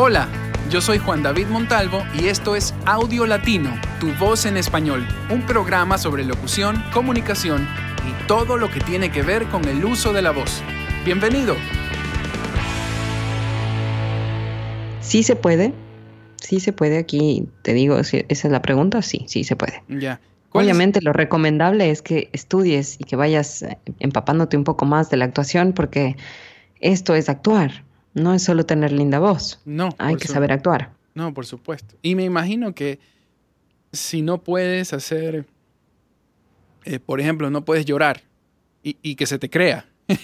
Hola, yo soy Juan David Montalvo y esto es Audio Latino, tu voz en español, un programa sobre locución, comunicación y todo lo que tiene que ver con el uso de la voz. Bienvenido. Sí se puede, sí se puede. Aquí te digo, esa es la pregunta, sí, sí se puede. Ya. Obviamente lo recomendable es que estudies y que vayas eh, empapándote un poco más de la actuación porque esto es actuar, no es solo tener linda voz. No. Hay que saber actuar. No, por supuesto. Y me imagino que si no puedes hacer, eh, por ejemplo, no puedes llorar y, que se te crea.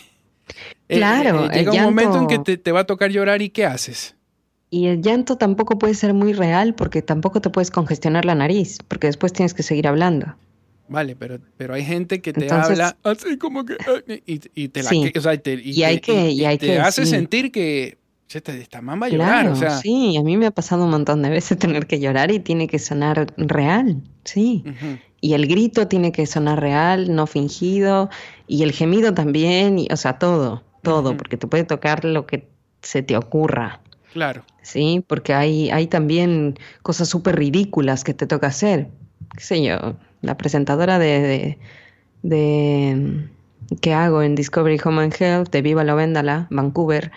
Eh, claro. llega un momento en que te, te va a tocar llorar y ¿qué haces? Y el llanto tampoco puede ser muy real porque tampoco te puedes congestionar la nariz, porque después tienes que seguir hablando. Vale, pero, pero hay gente que te habla así como que... Y, y te la... O sea, y, te, y, hay que, y hay te hace sentir que esta mamá llorar, o sea. Sí, a mí me ha pasado un montón de veces tener que llorar y tiene que sonar real, sí. Y el grito tiene que sonar real, no fingido, y el gemido también, y, o sea, todo, todo, porque te puede tocar lo que se te ocurra. Claro. Sí, porque hay, hay también cosas súper ridículas que te toca hacer. ¿Qué sé yo? La presentadora de, de, que hago en Discovery Home and Health de Viva la Véndala, Vancouver,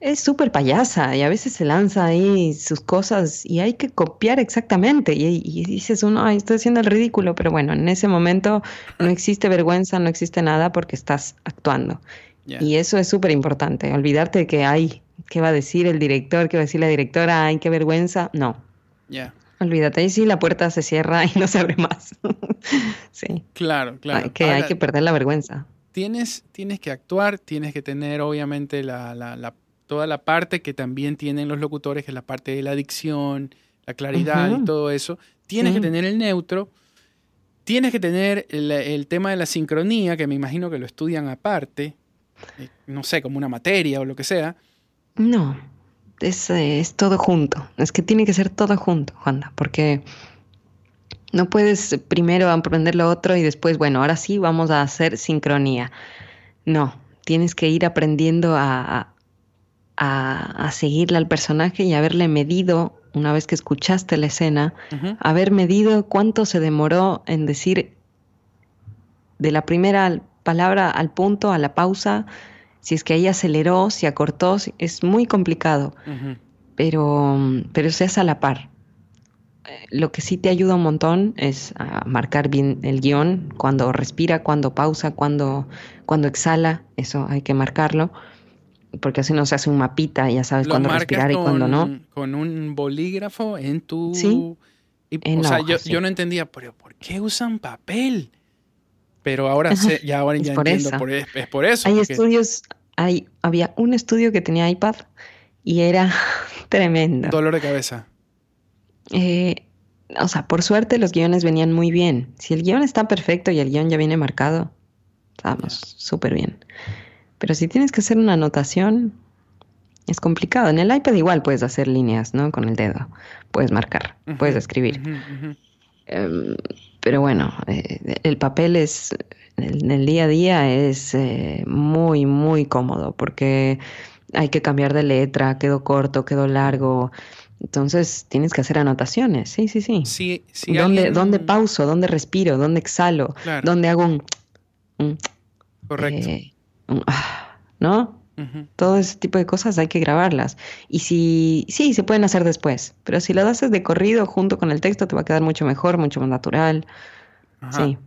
es súper payasa y a veces se lanza ahí sus cosas y hay que copiar exactamente. Y, dices uno, ay, estoy haciendo el ridículo, pero bueno, en ese momento no existe vergüenza, no existe nada porque estás actuando. Y eso es súper importante, olvidarte de que hay ¿Qué va a decir el director? ¿Qué va a decir la directora? ¡Ay, qué vergüenza! No. Ya. Olvídate, ahí sí la puerta se cierra y no se abre más. sí. Claro, claro. Hay que, hay que perder la vergüenza. Tienes, tienes que actuar, tienes que tener obviamente la, la, toda la parte que también tienen los locutores, que es la parte de la dicción, la claridad y todo eso. Tienes que tener el neutro. Tienes que tener el, el, tema de la sincronía, que me imagino que lo estudian aparte, eh, no sé, como una materia o lo que sea. No, es, es todo junto. Es que tiene que ser todo junto, Juanda, porque no puedes primero aprender lo otro y después, bueno, ahora sí vamos a hacer sincronía. No, tienes que ir aprendiendo a, a, seguirle al personaje y haberle medido, una vez que escuchaste la escena, haber medido cuánto se demoró en decir de la primera palabra al punto, a la pausa, si es que ahí aceleró, si acortó, es muy complicado, pero, pero se hace a la par. Eh, lo que sí te ayuda un montón es a marcar bien el guion, cuando respira, cuando pausa, cuando, cuando exhala, eso hay que marcarlo, porque así no se hace un mapita, ya sabes cuándo respirar y cuándo no. Con un bolígrafo en tu... Sí. o sea, yo, no entendía, pero ¿por qué usan papel? Pero ahora sé, ya ahora ya entiendo, por, es, por eso. Hay estudios, hay, había un estudio que tenía iPad y era tremendo. Dolor de cabeza. Eh, o sea, por suerte los guiones venían muy bien. Si el guion está perfecto y el guion ya viene marcado, estamos súper bien. Pero si tienes que hacer una anotación, es complicado. En el iPad igual puedes hacer líneas, ¿no? Con el dedo. Puedes marcar, puedes escribir. Em, pero bueno, eh, el papel es en el día a día es eh, muy, muy cómodo porque hay que cambiar de letra, quedó corto, quedó largo. Entonces tienes que hacer anotaciones, sí, sí, sí. sí, sí ¿Dónde, ¿Dónde, pauso? ¿Dónde respiro? ¿Dónde exhalo? ¿Dónde hago un... Correcto. Eh, ah, ¿No? Todo ese tipo de cosas hay que grabarlas. Y si, sí, se pueden hacer después, pero si lo haces de corrido junto con el texto te va a quedar mucho mejor, mucho más natural.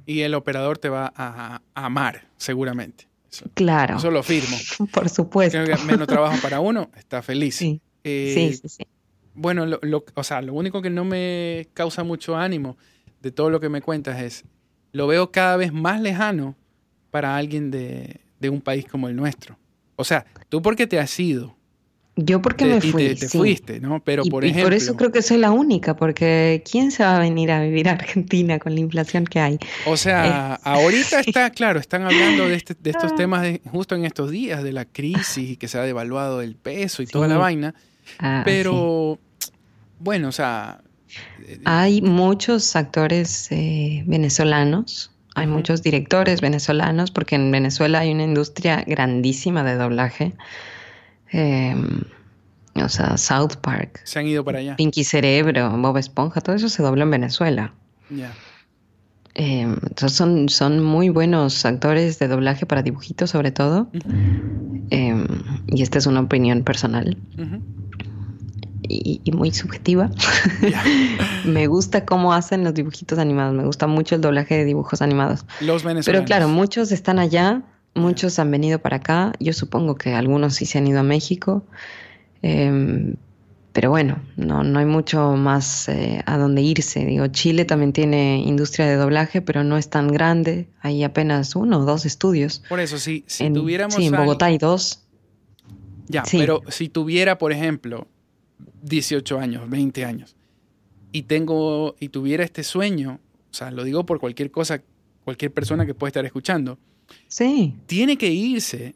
Y el operador te va a, amar, seguramente. claro. Eso lo firmo. Por supuesto. menos trabajo para uno, está feliz. Sí, eh, sí, sí, Bueno, lo, o sea, lo único que no me causa mucho ánimo de todo lo que me cuentas es, lo veo cada vez más lejano para alguien de, de un país como el nuestro. O sea, tú porque te has ido, yo porque me fui. te, fuiste, ¿no? Pero por ejemplo. Y por eso creo que soy la única, porque ¿quién se va a venir a vivir a Argentina con la inflación que hay? O sea, ahorita está, claro, están hablando de, este, de estos ah. temas justo en estos días, de la crisis y que se ha devaluado el peso y toda la vaina. Ah, pero, bueno, o sea. Eh, hay muchos actores eh, venezolanos, hay muchos directores venezolanos, porque en Venezuela hay una industria grandísima de doblaje. Em, O sea, South Park. Se han ido para allá. Pinky Cerebro, Bob Esponja, todo eso se dobló en Venezuela. Ya. Eh, entonces son, son muy buenos actores de doblaje para dibujitos sobre todo. Eh, y esta es una opinión personal Ujú. Y, y muy subjetiva. Me gusta cómo hacen los dibujitos animados. Me gusta mucho el doblaje de dibujos animados. Los venezolanos. Pero claro, muchos están allá, muchos han venido para acá. Yo supongo que algunos sí se han ido a México. Eh, pero bueno, no, no hay mucho más eh, a dónde irse. Digo, Chile también tiene industria de doblaje, pero no es tan grande. Hay apenas uno o dos estudios. Por eso, si, si en, tuviéramos. sí, en Bogotá hay dos. Ya, Sí. pero si tuviera, por ejemplo, 18 años, 20 años, y tengo, y tuviera este sueño, o sea, lo digo por cualquier cosa, cualquier persona que pueda estar escuchando, Sí, tiene que irse,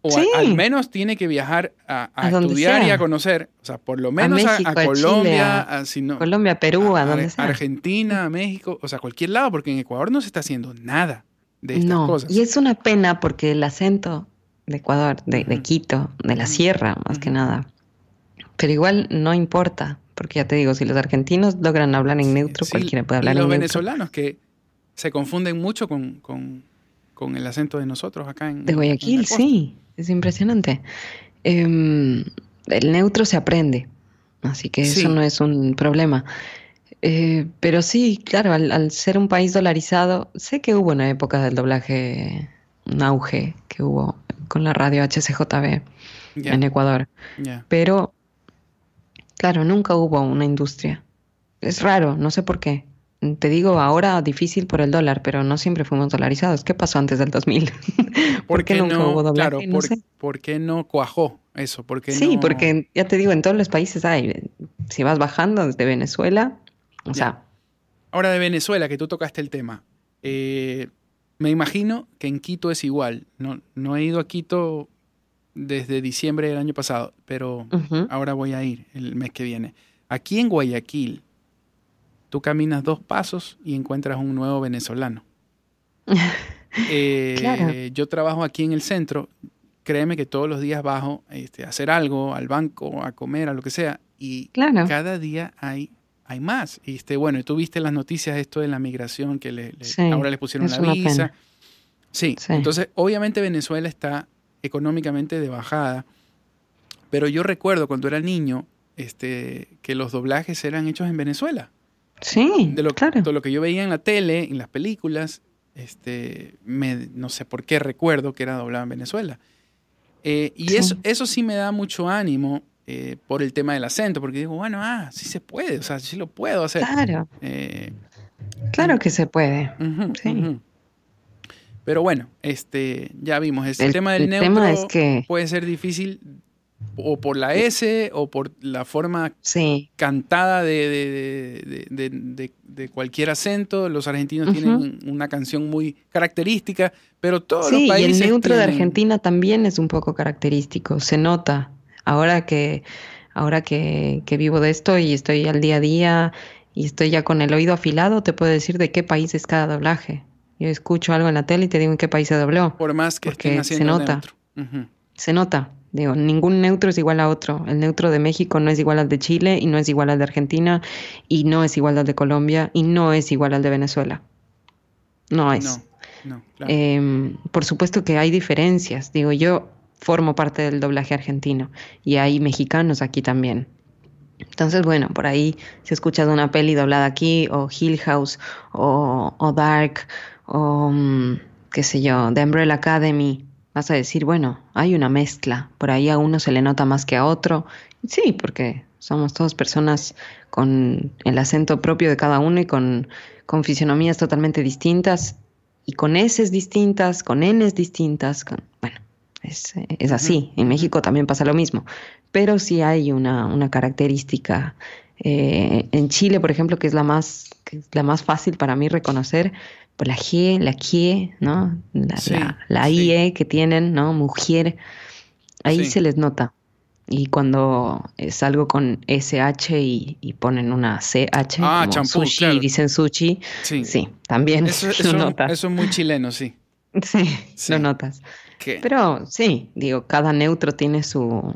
o a- al menos tiene que viajar a, a A donde estudiar y a conocer, o sea, por lo menos a, México, Chile, Colombia, a a, si no- Colombia, Perú, a, donde sea. Argentina, a México, o sea, cualquier lado, porque en Ecuador no se está haciendo nada de estas no, cosas. y es una pena porque el acento de Ecuador, de. Quito, de la sierra, más que Ujú. nada. Pero igual no importa, porque ya te digo, si los argentinos logran hablar en neutro, Sí, cualquiera puede hablar los en neutro. venezolanos que se confunden mucho con, con- con el acento de nosotros acá en De Guayaquil, sí, es impresionante. Em, el neutro se aprende, así que Sí. eso no es un problema. Eh, pero sí, claro, al, al ser un país dolarizado, sé que hubo una época del doblaje, un auge que hubo con la radio HCJB Ya, en Ecuador, pero claro, nunca hubo una industria. Es raro, no sé por qué. Te digo ahora difícil por el dólar, pero no siempre fuimos dolarizados. ¿Qué pasó antes del 2000? ¿Por qué nunca hubo doblaje? Claro, No por, sé. por qué no cuajó eso? ¿Por qué Sí, no- porque ya te digo, en todos los países hay. Si vas bajando desde Venezuela, o Ya. sea, Ahora de Venezuela, que tú tocaste el tema. eh, me imagino que en Quito es igual. No, no he ido a Quito desde diciembre del año pasado, pero ahora voy a ir el mes que viene. Aquí en Guayaquil, tú caminas dos pasos y encuentras un nuevo venezolano. Eh, Claro. Yo trabajo aquí en el centro. Créeme que todos los días bajo este, a hacer algo, al banco, a comer, a lo que sea. Y claro. cada día hay, hay más. Y este, bueno, y tú viste las noticias esto de la migración que le, le- Sí, ahora les pusieron la visa. Sí. entonces obviamente Venezuela está económicamente de bajada. Pero yo recuerdo cuando era niño este, que los doblajes eran hechos en Venezuela Sí, de lo, claro. de lo que yo veía en la tele, en las películas, este, me, no sé por qué recuerdo que era doblado en Venezuela. Eh, y Sí. eso, eso sí me da mucho ánimo eh, por el tema del acento, porque digo, bueno, ah, sí se puede, o sea, sí lo puedo hacer. Claro, Eh, claro que se puede. Sí. Pero bueno, este, ya vimos, el, El- tema del el neutro tema es que- puede ser difícil o por la S o por la forma Sí, cantada de, de- de- cualquier acento. Los argentinos tienen una canción muy característica, pero todos sí, los y países. el neutro de Argentina también es un poco característico, se nota. Ahora que, ahora que, que vivo de esto y estoy al día a día y estoy ya con el oído afilado, te puedo decir de qué país es cada doblaje. Yo escucho algo en la tele y te digo en qué país se dobló. Por más que porque estén se nota. Se nota. Digo, ningún neutro es igual a otro. El neutro de México no es igual al de Chile y no es igual al de Argentina y no es igual al de Colombia y no es igual al de Venezuela. No es. No, no, claro. Em, por supuesto que hay diferencias. Digo, yo formo parte del doblaje argentino y hay mexicanos aquí también. Entonces, bueno, por ahí si escuchas una peli doblada aquí, o Hill House, o, o Dark, o mm, qué sé yo, The Umbrella Academy, vas a decir, bueno, hay una mezcla. Por ahí a uno se le nota más que a otro. Sí, porque somos todas personas con el acento propio de cada uno y con, con fisionomías totalmente distintas y con S distintas, con N distintas. Con, bueno, es, es así. En. México también pasa lo mismo. Pero sí hay una, una característica. eh, en Chile, por ejemplo, que es la más, que es la más fácil para mí reconocer, la G, la Q, ¿no? La, Sí, la, la sí. IE que tienen, ¿no? Mujer. Ahí Sí. se les nota. Y cuando es algo con SH y, y ponen una CH, Ah, como champú, sushi claro. dicen sushi, sí. sí, también Eso, lo eso- notas. eso es muy chileno, sí. Sí, lo notas. Pero sí, digo, cada neutro tiene su,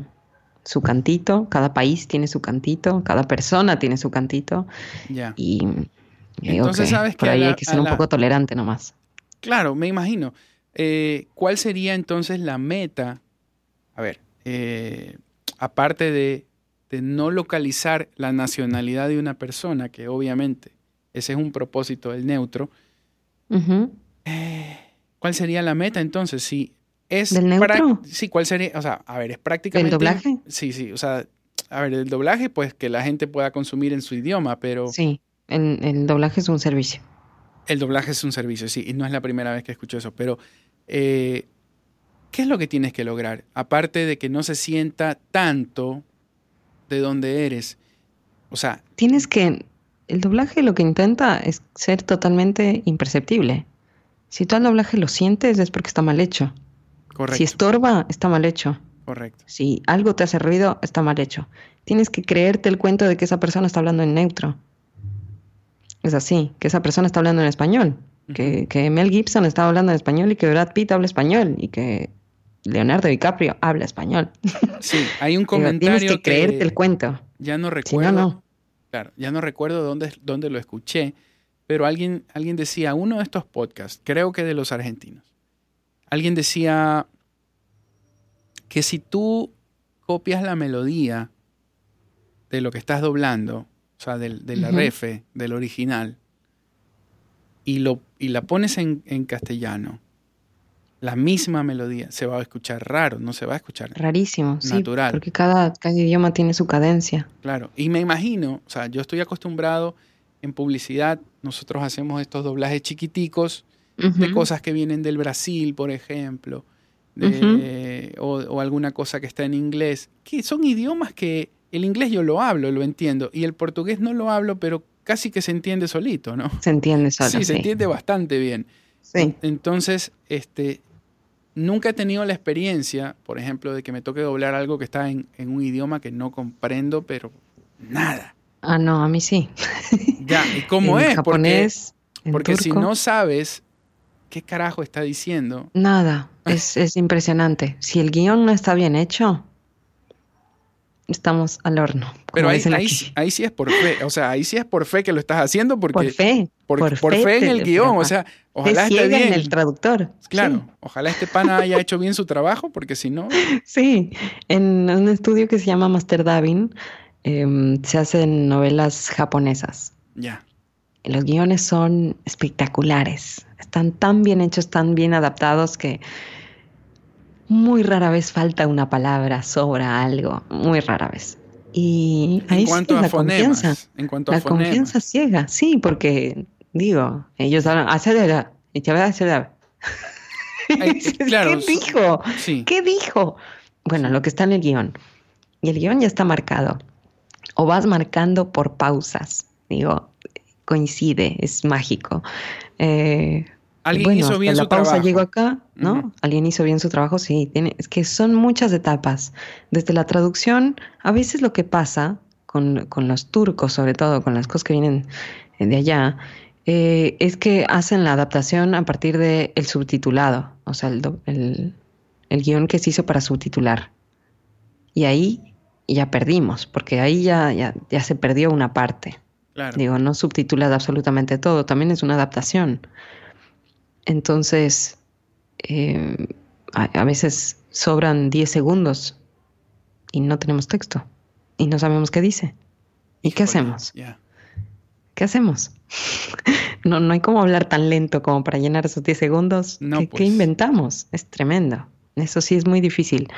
su cantito, cada país tiene su cantito, cada persona tiene su cantito. Y Entonces, sabes por que ahí la- hay que ser un poco tolerante nomás. Claro, me imagino. Eh, ¿Cuál sería entonces la meta? A ver, eh, aparte de, de no localizar la nacionalidad de una persona, que obviamente ese es un propósito del neutro, Ujú. ¿cuál sería la meta entonces? Si es ¿Del neutro? Sí, ¿cuál sería? O sea, a ver, es prácticamente. doblaje? Sí, sí, o sea, a ver, el doblaje, pues que la gente pueda consumir en su idioma, pero Sí, el, el doblaje es un servicio. el doblaje es un servicio, sí, y no es la primera vez que escucho eso, pero eh, ¿qué es lo que tienes que lograr? Aparte de que no se sienta tanto de donde eres. O sea, Tienes que. El doblaje lo que intenta es ser totalmente imperceptible. Si tú al doblaje lo sientes es porque está mal hecho. correcto, Si estorba, está mal hecho. correcto. Si algo te hace ruido, está mal hecho. Tienes que creerte el cuento de que esa persona está hablando en neutro. Es así, que esa persona está hablando en español. Que, que Mel Gibson está hablando en español y que Brad Pitt habla español y que Leonardo DiCaprio habla español. Sí, hay un Digo, comentario Tienes que creerte el cuento. ya no Si recuerdo. no, no. Claro, ya no recuerdo dónde, dónde lo escuché, pero alguien, alguien decía, uno de estos podcasts, creo que de los argentinos, alguien decía que si tú copias la melodía de lo que estás doblando, o sea, del, de la refe, del original, y, lo, y la pones en, en castellano, la misma melodía, se va a escuchar raro, no se va a escuchar Rarísimo, sí. Natural. Porque cada, cada idioma tiene su cadencia. Claro, y me imagino, o sea, yo estoy acostumbrado en publicidad, nosotros hacemos estos doblajes chiquiticos de Ujú. cosas que vienen del Brasil, por ejemplo, de- o, o alguna cosa que está en inglés, que son idiomas que el inglés yo lo hablo, lo entiendo, y el portugués no lo hablo, pero casi que se entiende solito, ¿no? Se entiende solo. sí, Sí, se entiende bastante bien. Sí. Entonces, este, nunca he tenido la experiencia, por ejemplo, de que me toque doblar algo que está en, en un idioma que no comprendo, pero nada. Ah, no, a mí sí. Ya, ¿y cómo en es? japonés, porque en porque si no sabes qué carajo está diciendo, Nada, es, es impresionante. Si el guion no está bien hecho, estamos al horno. pero ahí, ahí, ahí sí es por fe, o sea, ahí sí es por fe que lo estás haciendo porque por fe. por, por por fe fe en el guion, o sea, Fe ojalá esté bien. en el traductor. Claro, ojalá este pana haya hecho bien su trabajo, porque si no, Sí, en un estudio que se llama Master Dubbing em, se hacen novelas japonesas. ya. Los guiones son espectaculares. Están tan bien hechos, tan bien adaptados que muy rara vez falta una palabra, sobra algo, muy rara vez. Y ahí En sí cuanto es a la fonemas, confianza. en cuanto a La fonemas. confianza ciega, sí, porque digo, ellos hablan, y acelerar. Ay, Dices, claro, ¿Qué dijo? Sí. ¿Qué dijo? Bueno, lo que está en el guion. Y el guion ya está marcado. O vas marcando por pausas. Digo, coincide, es mágico. Eh, Alguien bueno, hizo hasta bien la su pausa trabajo. llegó acá, ¿no? Alguien hizo bien su trabajo, sí. Tiene, es que son muchas etapas. Desde la traducción, a veces lo que pasa con, con los turcos, sobre todo con las cosas que vienen de allá, eh, es que hacen la adaptación a partir del subtitulado, o sea, el, el guion que se hizo para subtitular. Y ahí ya perdimos, porque ahí ya, ya, ya se perdió una parte. Claro. Digo, no subtitulas absolutamente todo, también es una adaptación. Entonces, eh, a, a veces sobran 10 segundos y no tenemos texto y no sabemos qué dice. ¿Y qué hacemos? ¿Qué hacemos? no, no hay como hablar tan lento como para llenar esos 10 segundos. No, ¿Qué, qué pues. inventamos? Es tremendo. Eso sí es muy difícil.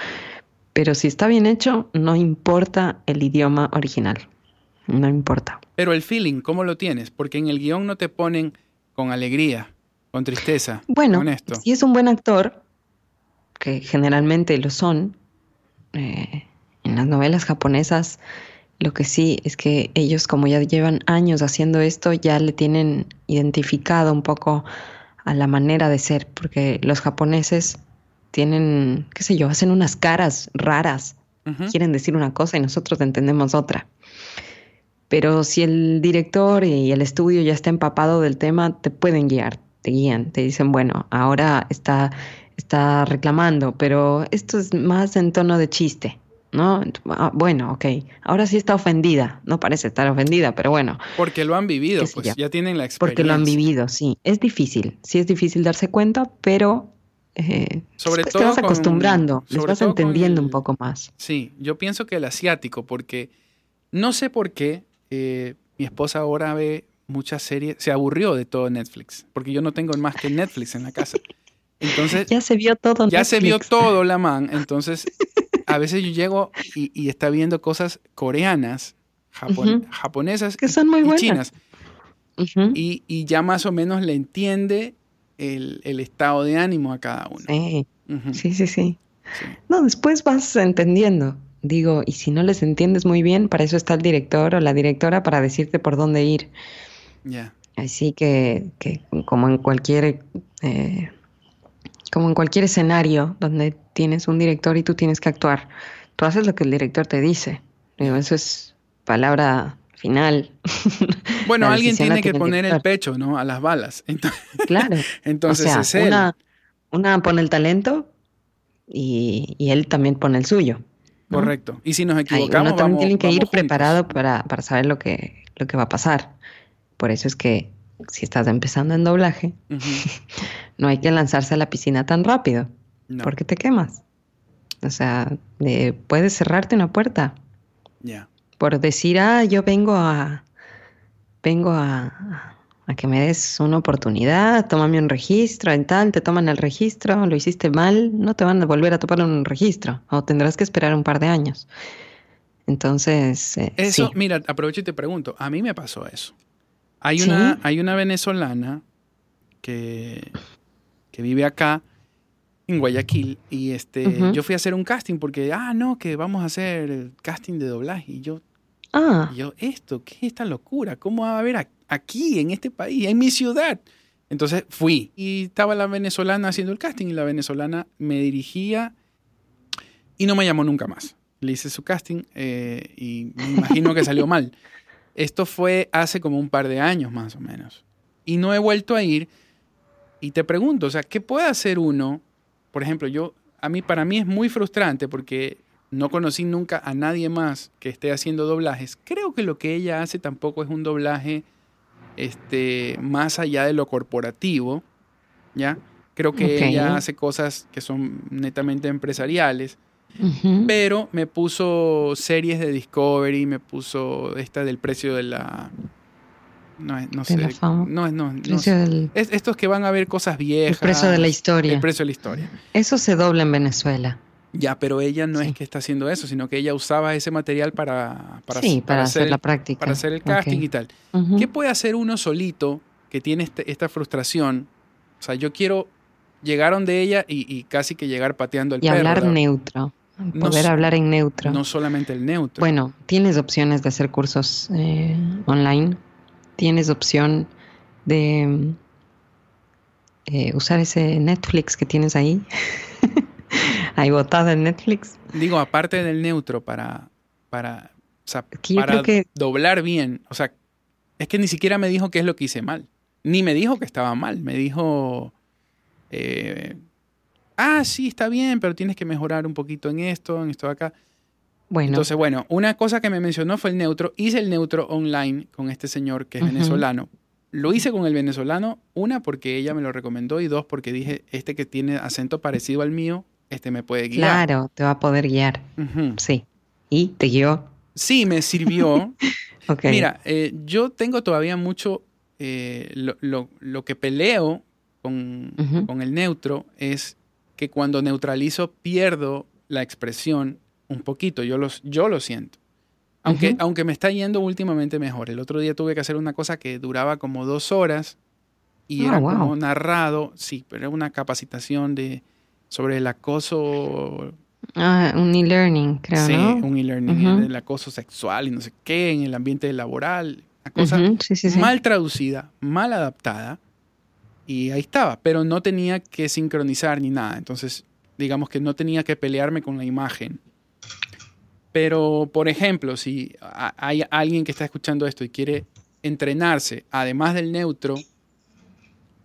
Pero si está bien hecho, no importa el idioma original. No importa. Pero el feeling, ¿cómo lo tienes? Porque en el guion no te ponen con alegría, con tristeza, Bueno, con esto. si es un buen actor, que generalmente lo son, eh, en las novelas japonesas, lo que sí es que ellos como ya llevan años haciendo esto, ya le tienen identificado un poco a la manera de ser, porque los japoneses tienen, qué sé yo, hacen unas caras raras, quieren decir una cosa y nosotros entendemos otra. Pero si el director y el estudio ya está empapado del tema, te pueden guiar, te guían, te dicen, bueno, ahora está, está reclamando, pero esto es más en tono de chiste. ¿no? Ah, bueno, ok. Ahora sí está ofendida. No parece estar ofendida, pero bueno. Porque lo han vivido, pues ya tienen la experiencia. Porque lo han vivido, sí. Es difícil, sí es difícil darse cuenta, pero eh, Sobre todo te vas con- acostumbrando, les sobre vas con entendiendo el- un poco más. Sí, yo pienso que el asiático, porque no sé por qué eh, mi esposa ahora ve muchas series, se aburrió de todo Netflix, porque yo no tengo más que Netflix en la casa. Entonces, Ya se vio todo. ya se vio todo la man, entonces a veces yo llego y, y está viendo cosas coreanas, japon- japonesas Que son muy y chinas, y, y ya más o menos le entiende el, el estado de ánimo a cada uno. Sí, Ujú, sí, sí, sí. sí. No, después vas entendiendo. Digo, y si no les entiendes muy bien, para eso está el director o la directora para decirte por dónde ir. Ya. Así que, que como en cualquier eh, como en cualquier escenario donde tienes un director y tú tienes que actuar, tú haces lo que el director te dice. Digo, eso es palabra final. Bueno, alguien tiene que tiene poner el pecho, ¿no? A las balas. Entonces, Claro. entonces o sea, es él. una, una pone el talento y, y él también pone el suyo. ¿no? Correcto. Y si nos Ay, equivocamos, uno también vamos, tiene que ir juntos. preparado para, para saber lo que, lo que va a pasar. Por eso es que si estás empezando en doblaje, no hay que lanzarse a la piscina tan rápido, No, porque te quemas. O sea, eh, puedes cerrarte una puerta ya. por decir, ah, yo vengo a, vengo a, a que me des una oportunidad, tómame un registro, en tal, te toman el registro, lo hiciste mal, no te van a volver a topar un registro, o tendrás que esperar un par de años. Entonces, eh, Eso, sí. mira, aprovecho y te pregunto. A mí me pasó eso. Hay ¿Sí? una, hay una venezolana que, que vive acá en Guayaquil y este, yo fui a hacer un casting porque, ah, no, que vamos a hacer el casting de doblaje. Y yo, Ah, y yo, esto, ¿qué es esta locura? ¿Cómo va a haber aquí, en este país, en mi ciudad? Entonces fui y estaba la venezolana haciendo el casting y la venezolana me dirigía y no me llamó nunca más. Le hice su casting eh, y me imagino que salió mal. Esto fue hace como un par de años más o menos. Y no he vuelto a ir. Y te pregunto, o sea, ¿qué puede hacer uno? Por ejemplo, yo, a mí, para mí es muy frustrante porque no conocí nunca a nadie más que esté haciendo doblajes. Creo que lo que ella hace tampoco es un doblaje este, más allá de lo corporativo, ¿ya? Creo que ella hace cosas que son netamente empresariales, pero me puso series de Discovery, me puso esta del precio de la... No, es- no De sé. la fama. No, no, no del- Es- estos que van a ver cosas el viejas. precio de la historia. El precio de la historia. Eso se dobla en Venezuela. Ya, pero ella no Sí. es que está haciendo eso, sino que ella usaba ese material para, para, sí, para, hacer el- la práctica. para hacer el casting y tal. ¿Qué puede hacer uno solito que tiene este- esta frustración? O sea, yo quiero llegar donde ella y, y casi que llegar pateando el Y perro. hablar ¿verdad? neutro. Poder hablar en neutro. No solamente el neutro. Bueno, tienes opciones de hacer cursos eh, online. Tienes opción de eh, usar ese Netflix que tienes ahí. ahí botado en Netflix. Digo, aparte del neutro para, para, o sea, Que yo para que- doblar bien. O sea, es que ni siquiera me dijo qué es lo que hice mal. Ni me dijo que estaba mal. Me dijo, eh, ah, sí, está bien, pero tienes que mejorar un poquito en esto, en esto de acá. Bueno, Entonces, bueno, una cosa que me mencionó fue el neutro. Hice el neutro online con este señor que es venezolano. Lo hice con el venezolano, una, porque ella me lo recomendó y dos, porque dije, este que tiene acento parecido al mío, este me puede guiar. claro, te va a poder guiar. Sí. Y te guió. Sí, me sirvió. Ok. Mira, eh, yo tengo todavía mucho, eh, lo, lo- lo que peleo con, con el neutro es que cuando neutralizo pierdo la expresión un poquito, yo, los, yo lo siento. Aunque, Ujú. aunque me está yendo últimamente mejor. El otro día tuve que hacer una cosa que duraba como dos horas y Ah, era wow. como narrado, sí, pero era una capacitación de, sobre el acoso Ah, un e-learning, creo, sí, ¿no? un e-learning, Ujú. el acoso sexual y no sé qué, en el ambiente laboral. Una cosa Ujú, sí, sí, sí. mal traducida, mal adaptada. Y ahí estaba, pero no tenía que sincronizar ni nada. Entonces, digamos que no tenía que pelearme con la imagen. Pero, por ejemplo, si hay alguien que está escuchando esto y quiere entrenarse, además del neutro,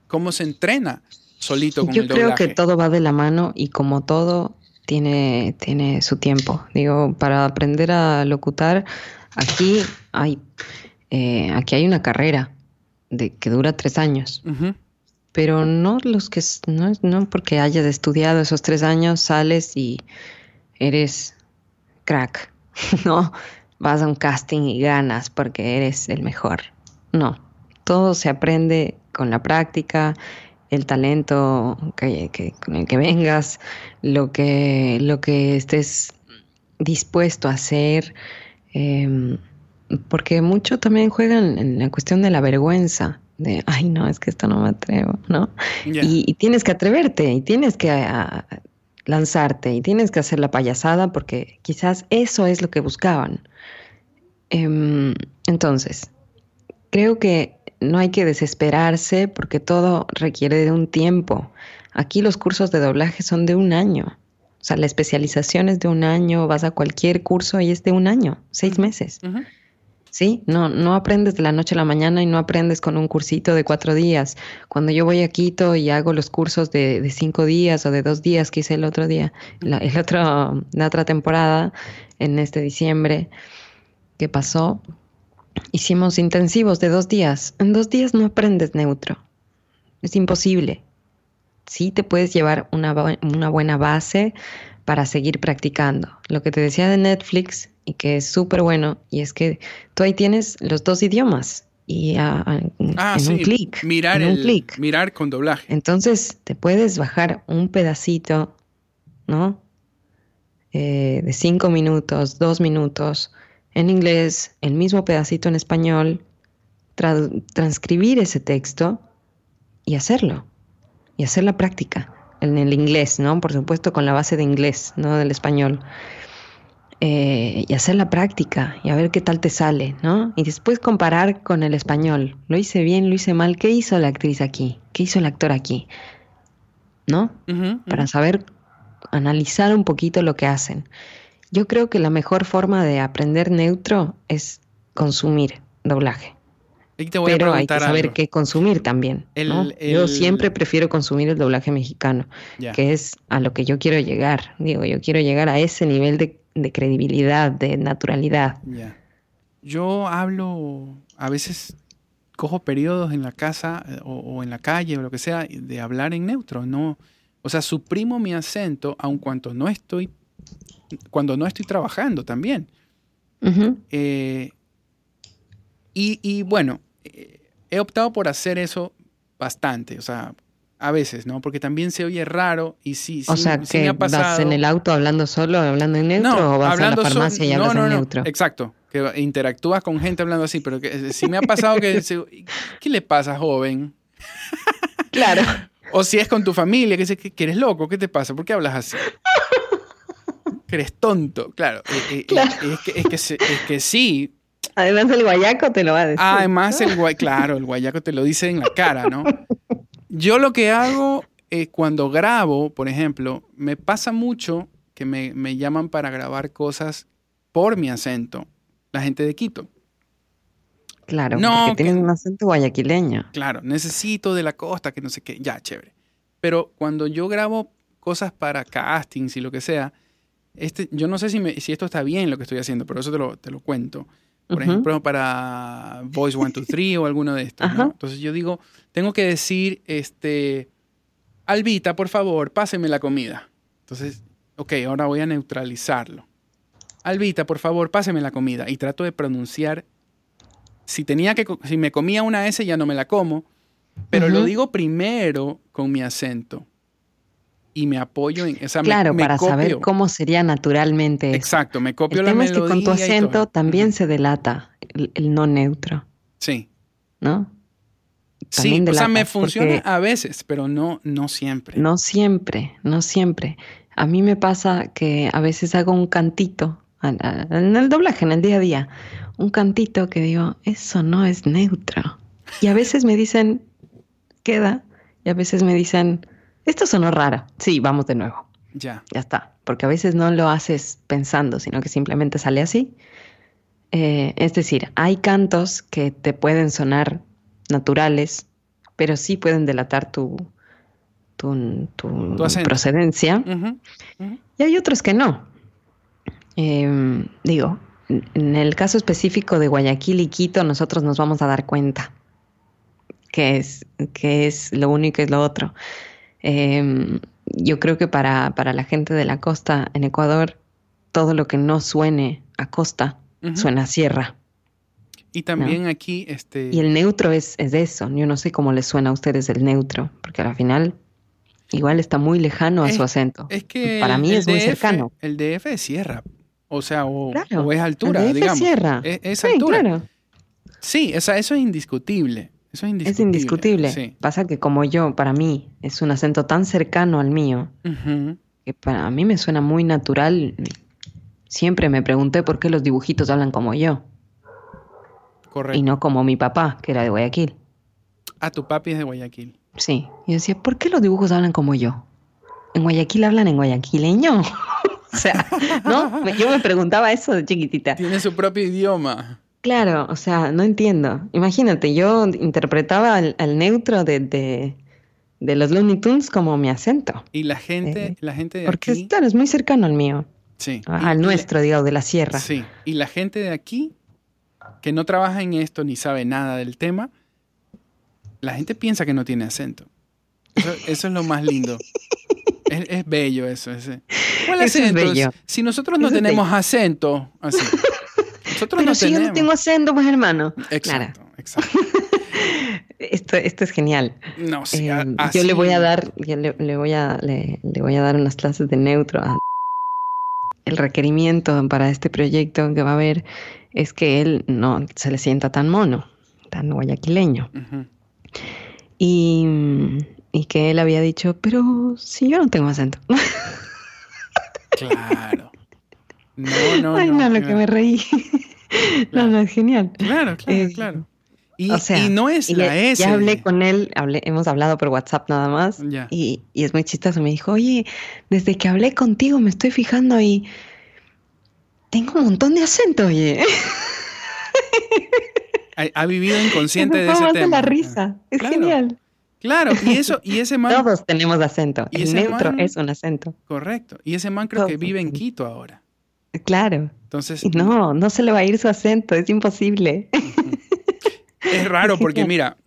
¿cómo se entrena solito con Yo el creo doblaje? que todo va de la mano y como todo, tiene, tiene su tiempo. Digo, para aprender a locutar, aquí hay, eh, aquí hay una carrera de, que dura tres años. Pero no los que no, no porque hayas estudiado esos tres años, sales y eres crack. no vas a un casting y ganas porque eres el mejor. No. Todo se aprende con la práctica el talento que, con el que vengas, lo que, lo que estés dispuesto a hacer, em, porque mucho también juegan en la cuestión de la vergüenza, de, ay no, es que esto no me atrevo, ¿no? Y, tienes que atreverte y tienes que lanzarte y tienes que hacer la payasada porque quizás eso es lo que buscaban. Em, entonces, creo que no hay que desesperarse porque todo requiere de un tiempo. Aquí los cursos de doblaje son de un año. O sea, la especialización es de un año, vas a cualquier curso y es de un año, seis meses. ¿Sí? No, no aprendes de la noche a la mañana y no aprendes con un cursito de cuatro días. Cuando yo voy a Quito y hago los cursos de, cinco días o de dos días que hice el otro día, la, la otra temporada, en este diciembre, que pasó, Hicimos intensivos de dos días. En dos días no aprendes neutro. Es imposible. Sí te puedes llevar una, una buena base para seguir practicando. Lo que te decía de Netflix y que es súper bueno, y es que tú ahí tienes los dos idiomas y ah, en un clic. Mirar, un clic. mirar con doblaje. Entonces te puedes bajar un pedacito, ¿no? Eh, de cinco minutos, dos minutos, en inglés, el mismo pedacito en español, transcribir ese texto y hacerlo, y hacer la práctica en el inglés, ¿no? Por supuesto con la base de inglés, no del español. Eh, y hacer la práctica y a ver qué tal te sale, ¿no? Y después comparar con el español. ¿Lo hice bien? ¿Lo hice mal? ¿Qué hizo la actriz aquí? ¿Qué hizo el actor aquí? ¿No? Para saber analizar un poquito lo que hacen. Yo creo que la mejor forma de aprender neutro es consumir doblaje. Pero hay que saber qué consumir también. Yo siempre prefiero consumir el doblaje mexicano, que es a lo que yo quiero llegar. Digo, yo quiero llegar a ese nivel de, credibilidad, de naturalidad. Yo hablo, a veces cojo periodos en la casa eh, o, o, en la calle o lo que sea de hablar en neutro. No, o sea, suprimo mi acento, aun cuando no estoy cuando no estoy trabajando también. Eh, y, bueno, eh, he optado por hacer eso bastante, o sea, a veces, ¿no? Porque también se oye raro y sí, o sea, que me ha pasado. ¿Vas en el auto hablando solo, hablando en neutro o vas a la farmacia y hablas en neutro? Exacto, que interactúas con gente hablando así, pero que eh, sí me ha pasado que, ¿qué le pasa, joven? Claro. O si es con tu familia, que dice que eres loco, ¿qué te pasa? ¿Por qué hablas así? eres tonto, claro. Eh, eh, eh, es, que, es, que, sí. Además el guayaco te lo va a decir. Además el guayaco, claro, el guayaco te lo dice en la cara, ¿no? Yo lo que hago cuando grabo, por ejemplo, me pasa mucho que me, llaman para grabar cosas por mi acento, la gente de Quito. Claro, no, porque tienen un acento guayaquileño. Claro, necesito de la costa, que no sé qué, ya, chévere. Pero cuando yo grabo cosas para castings y lo que sea, este, yo no sé si, si esto está bien lo que estoy haciendo, pero eso te lo, te lo cuento. Por ejemplo, para Voice 1, 2, 3 o alguno de estos. Entonces yo digo, tengo que decir, este, Albita, por favor, páseme la comida. Entonces, ok, ahora voy a neutralizarlo. Albita, por favor, páseme la comida. Y trato de pronunciar. Si tenía que, si me comía una S, ya no me la como. Pero lo digo primero con mi acento y me apoyo en esa Claro, para saber cómo sería naturalmente. Exacto, me copio el la tema Es que con tu acento también se delata el, no neutro. Sí. ¿No? sí, o sea, me funciona a veces, pero no, no siempre. No siempre, no siempre. A mí me pasa que a veces hago un cantito en el doblaje, en el día a día, un cantito que digo, eso no es neutro. Y a veces me dicen, queda, y a veces me dicen, esto sonó raro. Sí, vamos de nuevo. Ya. Ya está. Porque a veces no lo haces pensando, sino que simplemente sale así. Eh, es decir, hay cantos que te pueden sonar naturales, pero sí pueden delatar tu, tu, procedencia. Y hay otros que no. Em, digo, en el caso específico de Guayaquil y Quito, nosotros nos vamos a dar cuenta que es, que es lo uno y que es lo otro. Em, yo creo que para, para, la gente de la costa en Ecuador, todo lo que no suene a costa suena a sierra. Y también aquí, este... Y el neutro es, es eso. Yo no sé cómo les suena a ustedes el neutro, porque al final igual está muy lejano a su acento. Es que para mí es muy cercano. El DF es sierra, o sea, o, es altura, el DF Es sierra. Es, sí, altura. Claro. Sí, eso es indiscutible. Eso es indiscutible. Es indiscutible. Pasa que como yo, para mí, es un acento tan cercano al mío, que para mí me suena muy natural. Siempre me pregunté por qué los dibujitos hablan como yo. Correcto. Y no como mi papá, que era de Guayaquil. Ah, tu papi es de Guayaquil. Sí. Y decía, ¿por qué los dibujos hablan como yo? En Guayaquil hablan en guayaquileño. o sea, ¿no? Yo me preguntaba eso de chiquitita. Tiene su propio idioma. Claro, o sea, no entiendo. Imagínate, yo interpretaba al, neutro de, de, los Looney Tunes como mi acento. Y la gente, eh, la gente de porque, aquí. Porque, claro, es muy cercano al mío. Sí. Al nuestro, digamos, de la sierra. Sí. Y la gente de aquí que no trabaja en esto ni sabe nada del tema, la gente piensa que no tiene acento. Eso, es lo más lindo. es, bello eso. Ese. es bello. Si nosotros no tenemos acento, así. Nosotros Pero si yo no tengo acento, pues hermano. Exacto, exacto. Esto, esto es genial. No, sí, eh, Yo le voy a dar, le, voy a, le, voy a dar unas clases de neutro. El requerimiento para este proyecto que va a haber es que él no se le sienta tan mono, tan guayaquileño. y, y, que él había dicho, pero si yo no tengo acento. claro. No, no, Ay, no, lo que me reí. No, no, es genial. Claro, claro, eh, claro. Y, y, no es la S. Ya hablé con él, hablé, hemos hablado por WhatsApp nada más. Y, y, es muy chistoso. Me dijo, oye, desde que hablé contigo me estoy fijando y tengo un montón de acento, oye. Ha, vivido inconsciente de ese tema. la risa, es genial. Claro, y eso, y ese man. Todos tenemos acento. Y el neutro es un acento. Correcto. Y ese man creo que vive en Quito ahora. Claro. Entonces. No, no se le va a ir su acento, es imposible. Es raro porque, mira,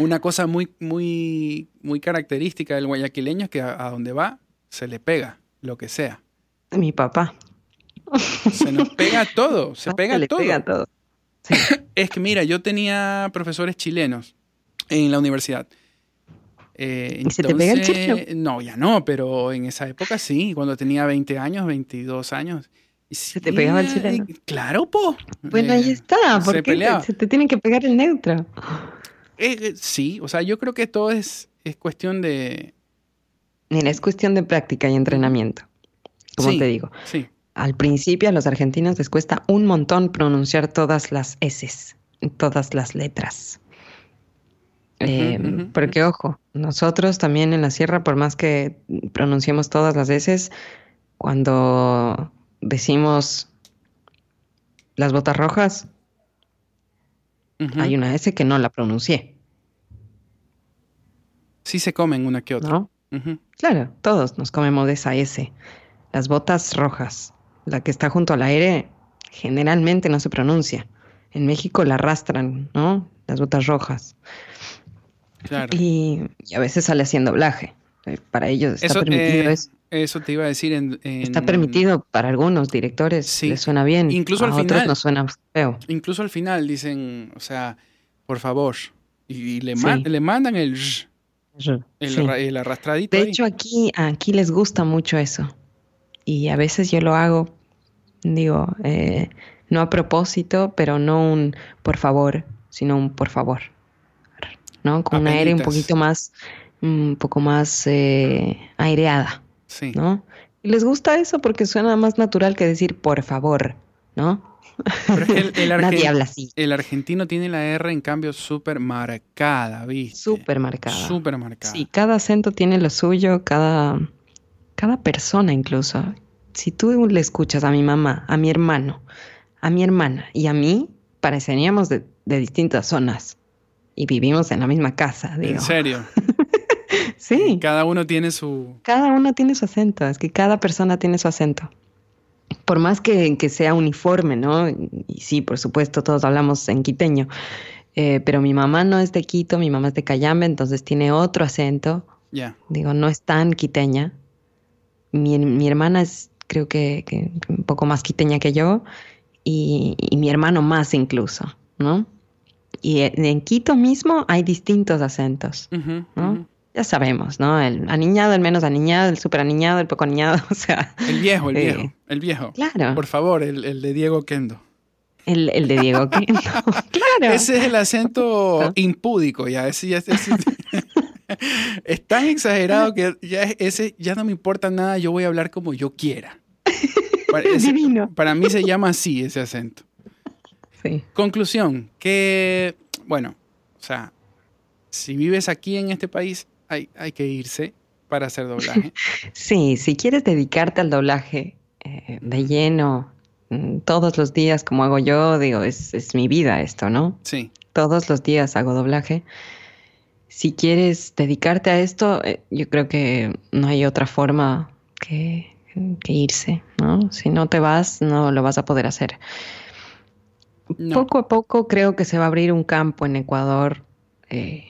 una cosa muy, muy, muy característica del guayaquileño es que a, a donde va se le pega, lo que sea. Mi papá. Se nos pega todo, se pega le todo. Pega todo. es que mira, yo tenía profesores chilenos en la universidad. Eh, ¿Y se te pega el chileno? No, ya no, pero en esa época sí, cuando tenía 20 años, 22 años. ¿Se te pegaba el chileno? Claro, po. Bueno, ahí eh, está, porque se, te tiene que pegar el neutro. Eh, sí, o sea, yo creo que todo es, es cuestión de... Mira, es cuestión de práctica y entrenamiento, como te digo. Sí al principio a los argentinos les cuesta un montón pronunciar todas las S, todas las letras. Eh, porque ojo, nosotros también en la sierra, por más que pronunciemos todas las S, cuando decimos las botas rojas, hay una S que no la pronuncié. Sí se comen una que otra. Claro, todos nos comemos de esa S. Las botas rojas la que está junto al aire, generalmente no se pronuncia. En México la arrastran, ¿no? Las botas rojas. Claro. Y, a veces sale haciendo doblaje. Eh, para ellos está permitido eh, eso. Eso te iba a decir en, Está permitido para algunos directores, sí. les suena bien. Incluso a al otros final. no suena feo. Incluso al final dicen, o sea, por favor. Y, le, le mandan el, el, arrastradito. De hecho, aquí, aquí les gusta mucho eso. Y a veces yo lo hago Digo, eh, no a propósito, pero no un por favor, sino un por favor. ¿No? Con una aire un poquito más, un poco más eh, aireada. Sí. ¿No? Y les gusta eso porque suena más natural que decir por favor, ¿no? el, Nadie habla así. El argentino tiene la R, en cambio, súper marcada, ¿viste? Súper marcada. Súper marcada. Sí, cada acento tiene lo suyo, cada, cada persona incluso si tú le escuchas a mi mamá, a mi hermano, a mi hermana y a mí, pareceríamos de, distintas zonas y vivimos en la misma casa. Digo. ¿En serio? Sí. Cada uno tiene su... Cada uno tiene su acento, es que cada persona tiene su acento. Por más que, que sea uniforme, ¿no? Y sí, por supuesto, todos hablamos en quiteño. Eh, pero mi mamá no es de Quito, mi mamá es de Cayambe, entonces tiene otro acento. Ya. Digo, no es tan quiteña. Mi, mi hermana es, creo que, que un poco más quiteña que yo, y, y mi hermano más incluso, ¿no? Y en Quito mismo hay distintos acentos, ¿no? Ya sabemos, ¿no? El aniñado, el menos aniñado, el super aniñado, el poco aniñado, o sea, El viejo, el Eh, viejo, el viejo. claro. Por favor, el, el de Diego Kendo. el, el de Diego Kendo, claro. Ese es el acento impúdico, ya. Ese ya ese- es tan exagerado que ya es- ese ya no me importa nada, yo voy a hablar como yo quiera. Para, ese- Divino. para mí se llama así ese acento. Sí. Conclusión, que, bueno, o sea, si vives aquí en este país, hay, hay que irse para hacer doblaje. Sí, si quieres dedicarte al doblaje eh, de lleno mm, todos los días, como hago yo, digo, es, es mi vida esto, ¿no? Sí, Todos los días hago doblaje. Si quieres dedicarte a esto, eh, yo creo que no hay otra forma que, que irse, ¿no? Si no te vas, no lo vas a poder hacer. no. Poco a poco creo que se va a abrir un campo en Ecuador. eh,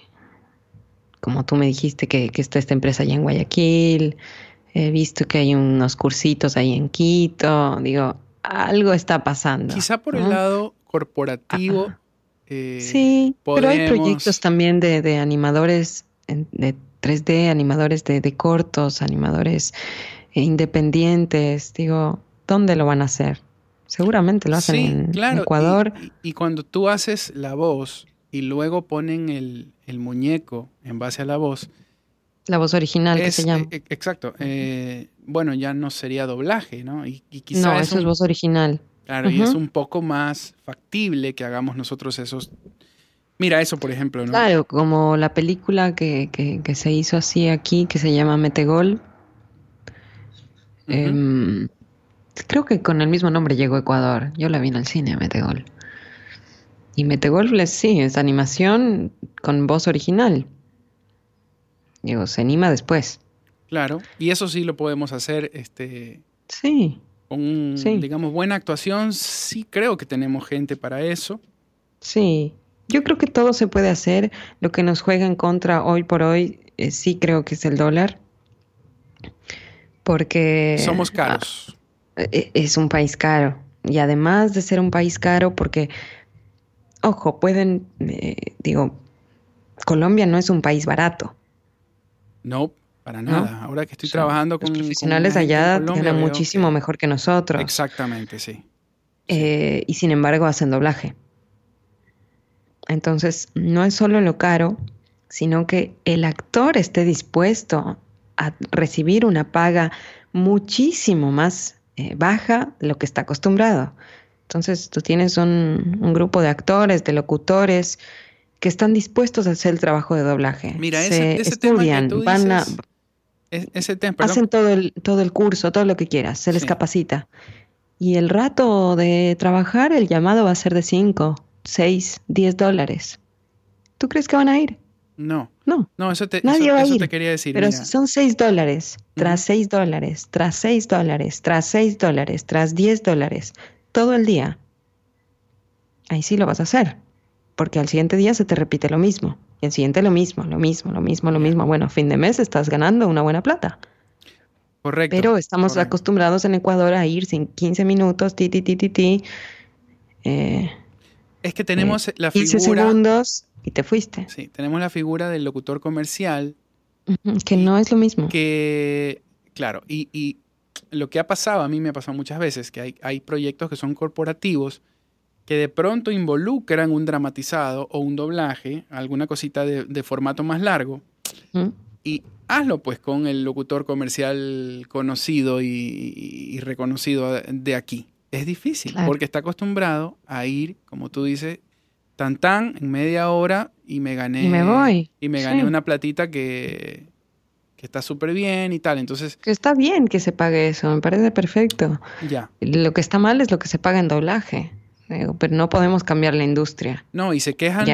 como tú me dijiste que, que está esta empresa allá en Guayaquil. He visto que hay unos cursitos ahí en Quito. Digo, algo está pasando. Quizá por el lado corporativo. eh, Sí, pero hay proyectos también de, de animadores de 3D, animadores de, de cortos, animadores independientes. Digo, ¿dónde lo van a hacer? Seguramente lo hacen Sí, en claro, Ecuador. Y, y cuando tú haces la voz y luego ponen el, el muñeco en base a la voz, La voz original que es, se llama. eh, eh, exacto. eh, bueno, ya no sería doblaje, ¿no? Y, y quizá No, es eso un, es voz original. claro, y es un poco más factible que hagamos nosotros esos. Mira eso, por ejemplo, ¿no? Claro, como la película que, que- que se hizo así aquí, que se llama Metegol. Em, creo que con el mismo nombre llegó a Ecuador. Yo la vi en el cine, Metegol. Y Metegol es, sí, es animación con voz original. Digo, se anima después. Claro. Y eso sí lo podemos hacer, este, Sí, con, Sí. digamos, buena actuación. Sí creo que tenemos gente para eso. sí. Yo creo que todo se puede hacer. Lo que nos juega en contra hoy por hoy, eh, sí creo que es el dólar. Porque... Somos caros. e- es un país caro. Y además de ser un país caro, porque, ojo, pueden, eh, digo, Colombia no es un país barato. No, para nada. Ahora que estoy trabajando con Los profesionales allá ganan muchísimo que- mejor que nosotros. Exactamente, sí. Eh, y sin embargo hacen doblaje. Entonces, no es solo lo caro, sino que el actor esté dispuesto a recibir una paga muchísimo más eh, baja de lo que está acostumbrado. Entonces, tú tienes un, un grupo de actores, de locutores, que están dispuestos a hacer el trabajo de doblaje. Mira, Se ese, ese tema que estudian, tú van a, dices, es- ese tema, hacen todo el, todo el curso, todo lo que quieras, se les Sí. capacita. Y el rato de trabajar, el llamado va a ser de 5, 6, 10 dólares. ¿Tú crees que van a ir? no, No, no, eso te, Nadie eso- va a ir, te quería decir. pero mira. son 6 dólares, tras 6 dólares, tras 6 dólares, tras 6 dólares, tras 10 dólares, todo el día, ahí sí lo vas a hacer. Porque al siguiente día se te repite lo mismo. Y al siguiente lo mismo, lo mismo, lo mismo, lo mismo. Bueno, a fin de mes estás ganando una buena plata. Correcto. Pero estamos correcto. acostumbrados en Ecuador a ir sin 15 minutos, ti, ti, ti, ti, ti, eh, Es que tenemos la 15 figura, segundos y te fuiste. sí, tenemos la figura del locutor comercial Que no es lo mismo. que, claro, y, y lo que ha pasado, a mí me ha pasado muchas veces, que hay, hay proyectos que son corporativos que de pronto involucran un dramatizado o un doblaje, alguna cosita de, de formato más largo, Ujú. y hazlo pues con el locutor comercial conocido y, y- y reconocido de aquí. Es difícil Claro. porque está acostumbrado a ir, como tú dices, tan tan en media hora y me gané Y me voy. y me gané Sí. una platita que, que está súper bien y tal. Entonces, Que está bien que se pague eso, me parece perfecto. ya. Lo que está mal es lo que se paga en doblaje. pero no podemos cambiar la industria. No, y se quejan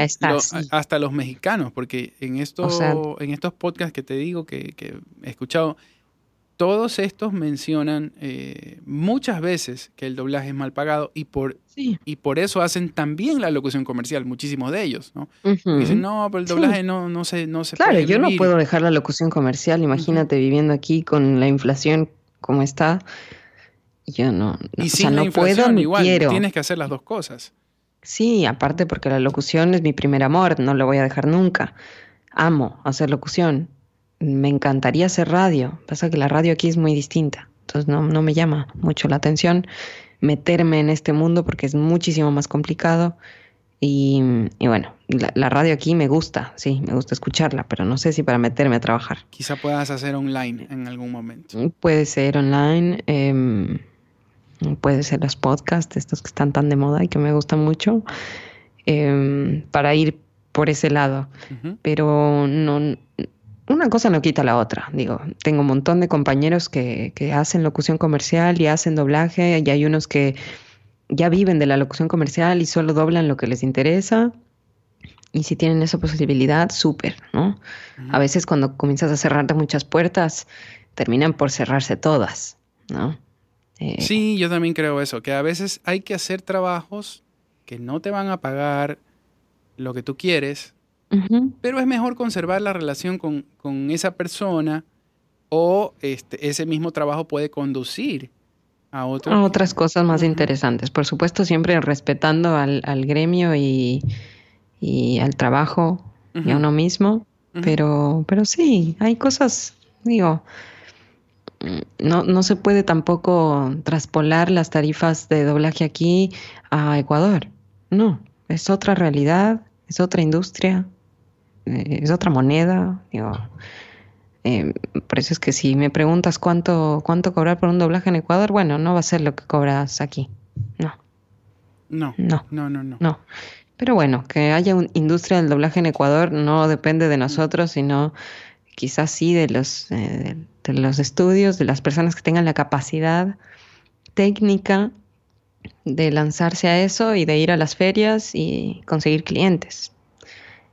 hasta los mexicanos, porque en, esto, en estos podcasts que te digo que, que he escuchado, todos estos mencionan eh, muchas veces que el doblaje es mal pagado y por, y por eso hacen también la locución comercial, muchísimos de ellos, ¿no? Dicen, no, pero el doblaje no, no se, no se Claro, yo no puedo dejar la locución comercial, imagínate viviendo aquí con la inflación como está. Yo no, y o no puedo igual, Tienes que hacer las dos cosas. Sí, aparte porque la locución es mi primer amor, no lo voy a dejar nunca. Amo hacer locución me encantaría hacer radio. Pasa que la radio aquí es muy distinta. Entonces no, no me llama mucho la atención meterme en este mundo porque es muchísimo más complicado. Y, bueno, la, radio aquí me gusta, sí, me gusta escucharla, pero no sé si para meterme a trabajar. Quizá puedas hacer online en algún momento. Puede ser online, em, puede ser los podcasts, estos que están tan de moda y que me gustan mucho, em, para ir por ese lado. Pero no, una cosa no quita la otra. Digo, tengo un montón de compañeros que, hacen locución comercial y hacen doblaje, y hay unos que ya viven de la locución comercial y solo doblan lo que les interesa. Y si tienen esa posibilidad, súper, ¿no? A veces cuando comienzas a cerrarte muchas puertas, terminan por cerrarse todas, ¿no? Eh, sí, yo también creo eso, que a veces hay que hacer trabajos que no te van a pagar lo que tú quieres, pero es mejor conservar la relación con, esa persona o este, ese mismo trabajo puede conducir a, otras cosas más interesantes. Por supuesto, siempre respetando al, gremio y, al trabajo y a uno mismo. pero, pero sí, hay cosas, digo, no, no se puede tampoco traspolar las tarifas de doblaje aquí a Ecuador. No, es otra realidad, es otra industria, eh, es otra moneda. Digo, eh, por eso es que si me preguntas cuánto, cuánto cobrar por un doblaje en Ecuador, bueno, no va a ser lo que cobras aquí. No. No. No. No, no, no. Pero bueno, que haya una industria del doblaje en Ecuador no depende de nosotros, sino quizás sí de los, eh, de los estudios, de las personas que tengan la capacidad técnica de lanzarse a eso y de ir a las ferias y conseguir clientes.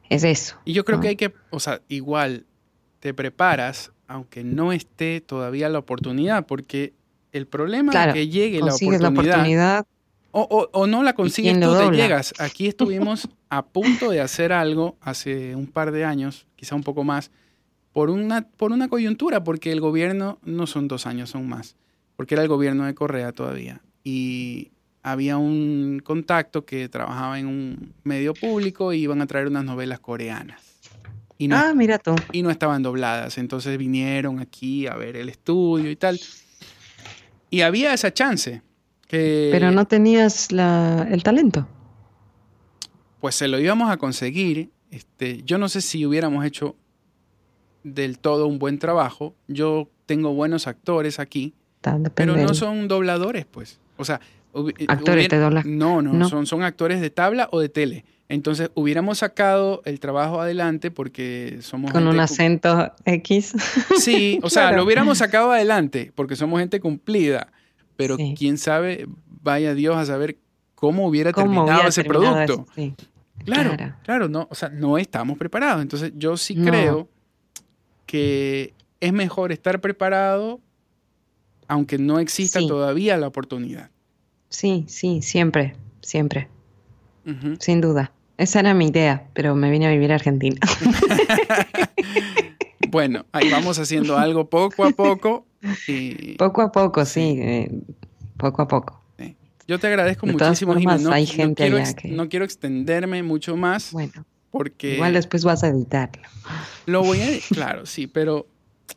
Es eso. Y yo creo que hay que, o sea, igual te preparas, aunque no esté todavía la oportunidad, porque el problema es que llegue la oportunidad, o, no la consigues tú, te llegas. Aquí estuvimos a punto de hacer algo hace un par de años, quizá un poco más, por una, por una coyuntura, porque el gobierno, no son dos años, son más, porque era el gobierno de Correa todavía. Y había un contacto que trabajaba en un medio público y iban a traer unas novelas coreanas. Y no, ah, mira tú. Y no estaban dobladas. Entonces vinieron aquí a ver el estudio y tal. Y había esa chance. Que, Pero no tenías la, el talento. Pues se lo íbamos a conseguir. Este, yo no sé si hubiéramos hecho del todo un buen trabajo. Yo tengo buenos actores aquí, pero no son dobladores, pues. O sea, eh, actores de doblaje. No, no, Son, son actores de tabla o de tele. Entonces, hubiéramos sacado el trabajo adelante porque somos... Con un acento X. Sí, o sea, lo hubiéramos sacado adelante porque somos gente cumplida. Pero quién sabe, vaya Dios a saber cómo hubiera terminado ese producto. Claro, claro, no, o sea, no estamos preparados. Entonces, yo sí creo que es mejor estar preparado aunque no exista todavía la oportunidad. Sí, sí, siempre, siempre. Sin duda. Esa era mi idea, pero me vine a vivir a Argentina. bueno, ahí vamos haciendo algo poco a poco. Poco a poco, sí, eh, poco a poco. Yo te agradezco muchísimo, No, hay gente no quiero extenderme mucho más. Bueno, porque... Igual después vas a editarlo. Lo voy a... Claro, sí, pero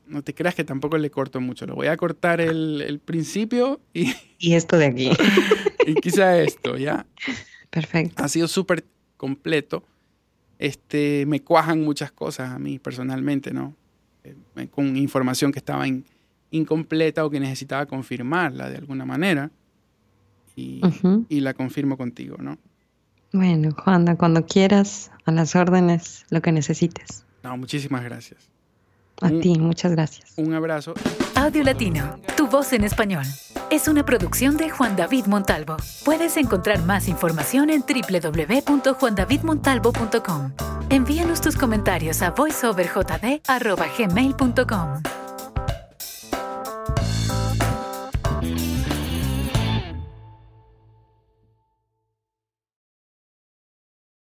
no te creas que tampoco le corto mucho. Lo voy a cortar el, principio y... Y esto de aquí. y quizá esto, ¿ya? Perfecto. Ha sido súper completo. Este, me cuajan muchas cosas a mí personalmente, ¿no? Eh, con información que estaba incompleta o que necesitaba confirmarla de alguna manera. Y, y la confirmo contigo, ¿no? Bueno, Juanda, cuando quieras, a las órdenes, lo que necesites. No, muchísimas gracias. A ti, muchas gracias. Un abrazo. Audio Latino, tu voz en español. Es una producción de Juan David Montalvo. Puedes encontrar más información en www.juandavidmontalvo.com. Envíanos tus comentarios a voiceoverjd.gmail.com.